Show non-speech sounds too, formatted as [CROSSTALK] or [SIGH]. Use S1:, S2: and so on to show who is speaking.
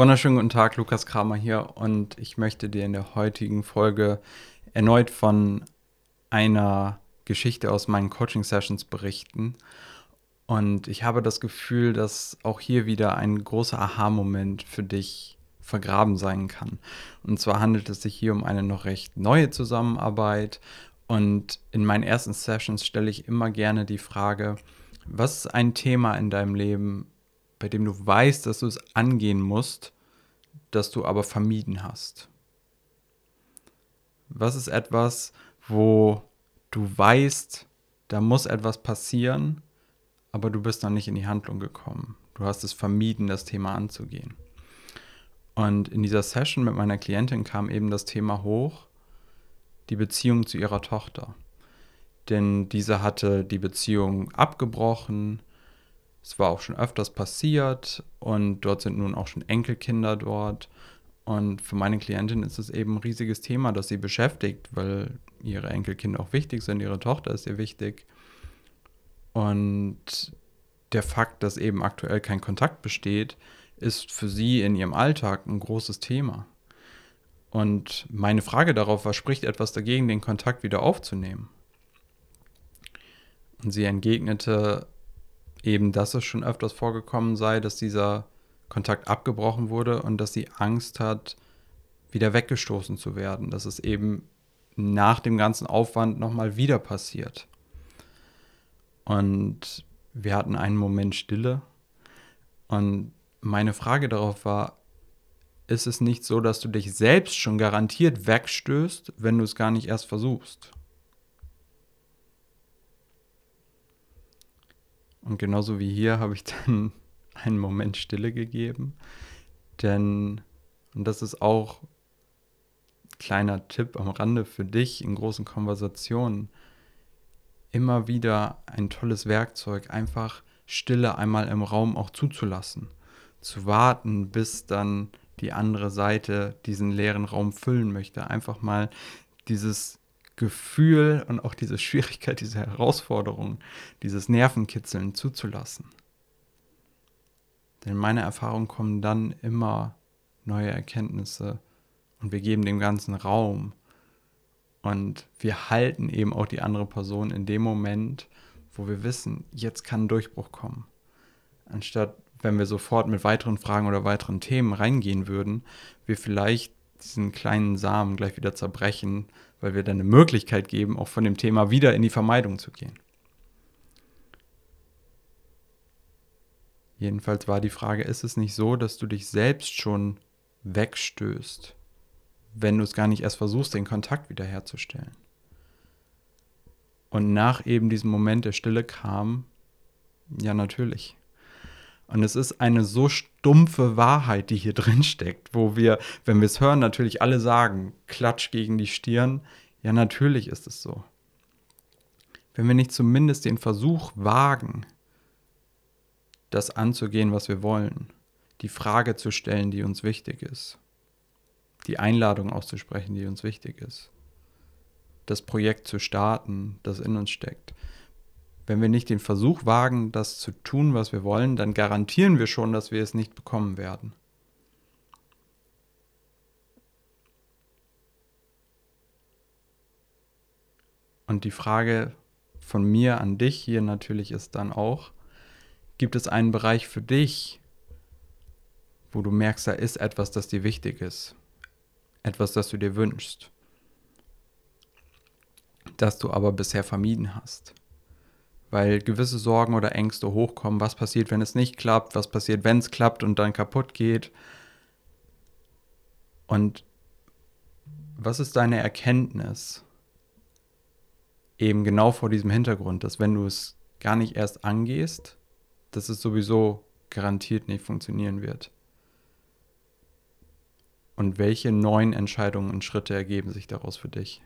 S1: Wunderschönen guten Tag, Lukas Kramer hier und ich möchte dir in der heutigen Folge erneut von einer Geschichte aus meinen Coaching-Sessions berichten. Und ich habe das Gefühl, dass auch hier wieder ein großer Aha-Moment für dich vergraben sein kann. Und zwar handelt es sich hier um eine noch recht neue Zusammenarbeit. Und in meinen ersten Sessions stelle ich immer gerne die Frage, was ist ein Thema in deinem Leben, bei dem du weißt, dass du es angehen musst, das du aber vermieden hast? Was ist etwas, wo du weißt, da muss etwas passieren, aber du bist noch nicht in die Handlung gekommen? Du hast es vermieden, das Thema anzugehen. Und in dieser Session mit meiner Klientin kam eben das Thema hoch, die Beziehung zu ihrer Tochter. Denn diese hatte die Beziehung abgebrochen, es war auch schon öfters passiert und dort sind nun auch schon Enkelkinder dort. Und für meine Klientin ist es eben ein riesiges Thema, das sie beschäftigt, weil ihre Enkelkinder auch wichtig sind, ihre Tochter ist ihr wichtig. Und der Fakt, dass eben aktuell kein Kontakt besteht, ist für sie in ihrem Alltag ein großes Thema. Und meine Frage darauf war, spricht etwas dagegen, den Kontakt wieder aufzunehmen? Und sie entgegnete, eben, dass es schon öfters vorgekommen sei, dass dieser Kontakt abgebrochen wurde und dass sie Angst hat, wieder weggestoßen zu werden, dass es eben nach dem ganzen Aufwand nochmal wieder passiert. Und wir hatten einen Moment Stille und meine Frage darauf war, ist es nicht so, dass du dich selbst schon garantiert wegstößt, wenn du es gar nicht erst versuchst? Und genauso wie hier habe ich [LAUGHS] dann einen Moment Stille gegeben. Denn, und das ist auch ein kleiner Tipp am Rande für dich in großen Konversationen, immer wieder ein tolles Werkzeug, einfach Stille einmal im Raum auch zuzulassen. Zu warten, bis dann die andere Seite diesen leeren Raum füllen möchte. Einfach mal dieses Gefühl und auch diese Schwierigkeit, diese Herausforderung, dieses Nervenkitzeln zuzulassen. Denn in meiner Erfahrung kommen dann immer neue Erkenntnisse und wir geben dem ganzen Raum und wir halten eben auch die andere Person in dem Moment, wo wir wissen, jetzt kann ein Durchbruch kommen. Anstatt, wenn wir sofort mit weiteren Fragen oder weiteren Themen reingehen würden, wir vielleicht diesen kleinen Samen gleich wieder zerbrechen, weil wir dann eine Möglichkeit geben, auch von dem Thema wieder in die Vermeidung zu gehen. Jedenfalls war die Frage, ist es nicht so, dass du dich selbst schon wegstößt, wenn du es gar nicht erst versuchst, den Kontakt wiederherzustellen? Und nach eben diesem Moment der Stille kam, ja natürlich. Und es ist eine so stumpfe Wahrheit, die hier [LAUGHS] drin steckt, wo wir, wenn wir es hören, natürlich alle sagen, klatsch gegen die Stirn. Ja, natürlich ist es so. Wenn wir nicht zumindest den Versuch wagen, das anzugehen, was wir wollen, die Frage zu stellen, die uns wichtig ist, die Einladung auszusprechen, die uns wichtig ist, das Projekt zu starten, das in uns steckt, wenn wir nicht den Versuch wagen, das zu tun, was wir wollen, dann garantieren wir schon, dass wir es nicht bekommen werden. Und die Frage von mir an dich hier natürlich ist dann auch, gibt es einen Bereich für dich, wo du merkst, da ist etwas, das dir wichtig ist, etwas, das du dir wünschst, das du aber bisher vermieden hast weil gewisse Sorgen oder Ängste hochkommen. Was passiert, wenn es nicht klappt? Was passiert, wenn es klappt und dann kaputt geht? Und was ist deine Erkenntnis eben genau vor diesem Hintergrund, dass wenn du es gar nicht erst angehst, dass es sowieso garantiert nicht funktionieren wird? Und welche neuen Entscheidungen und Schritte ergeben sich daraus für dich?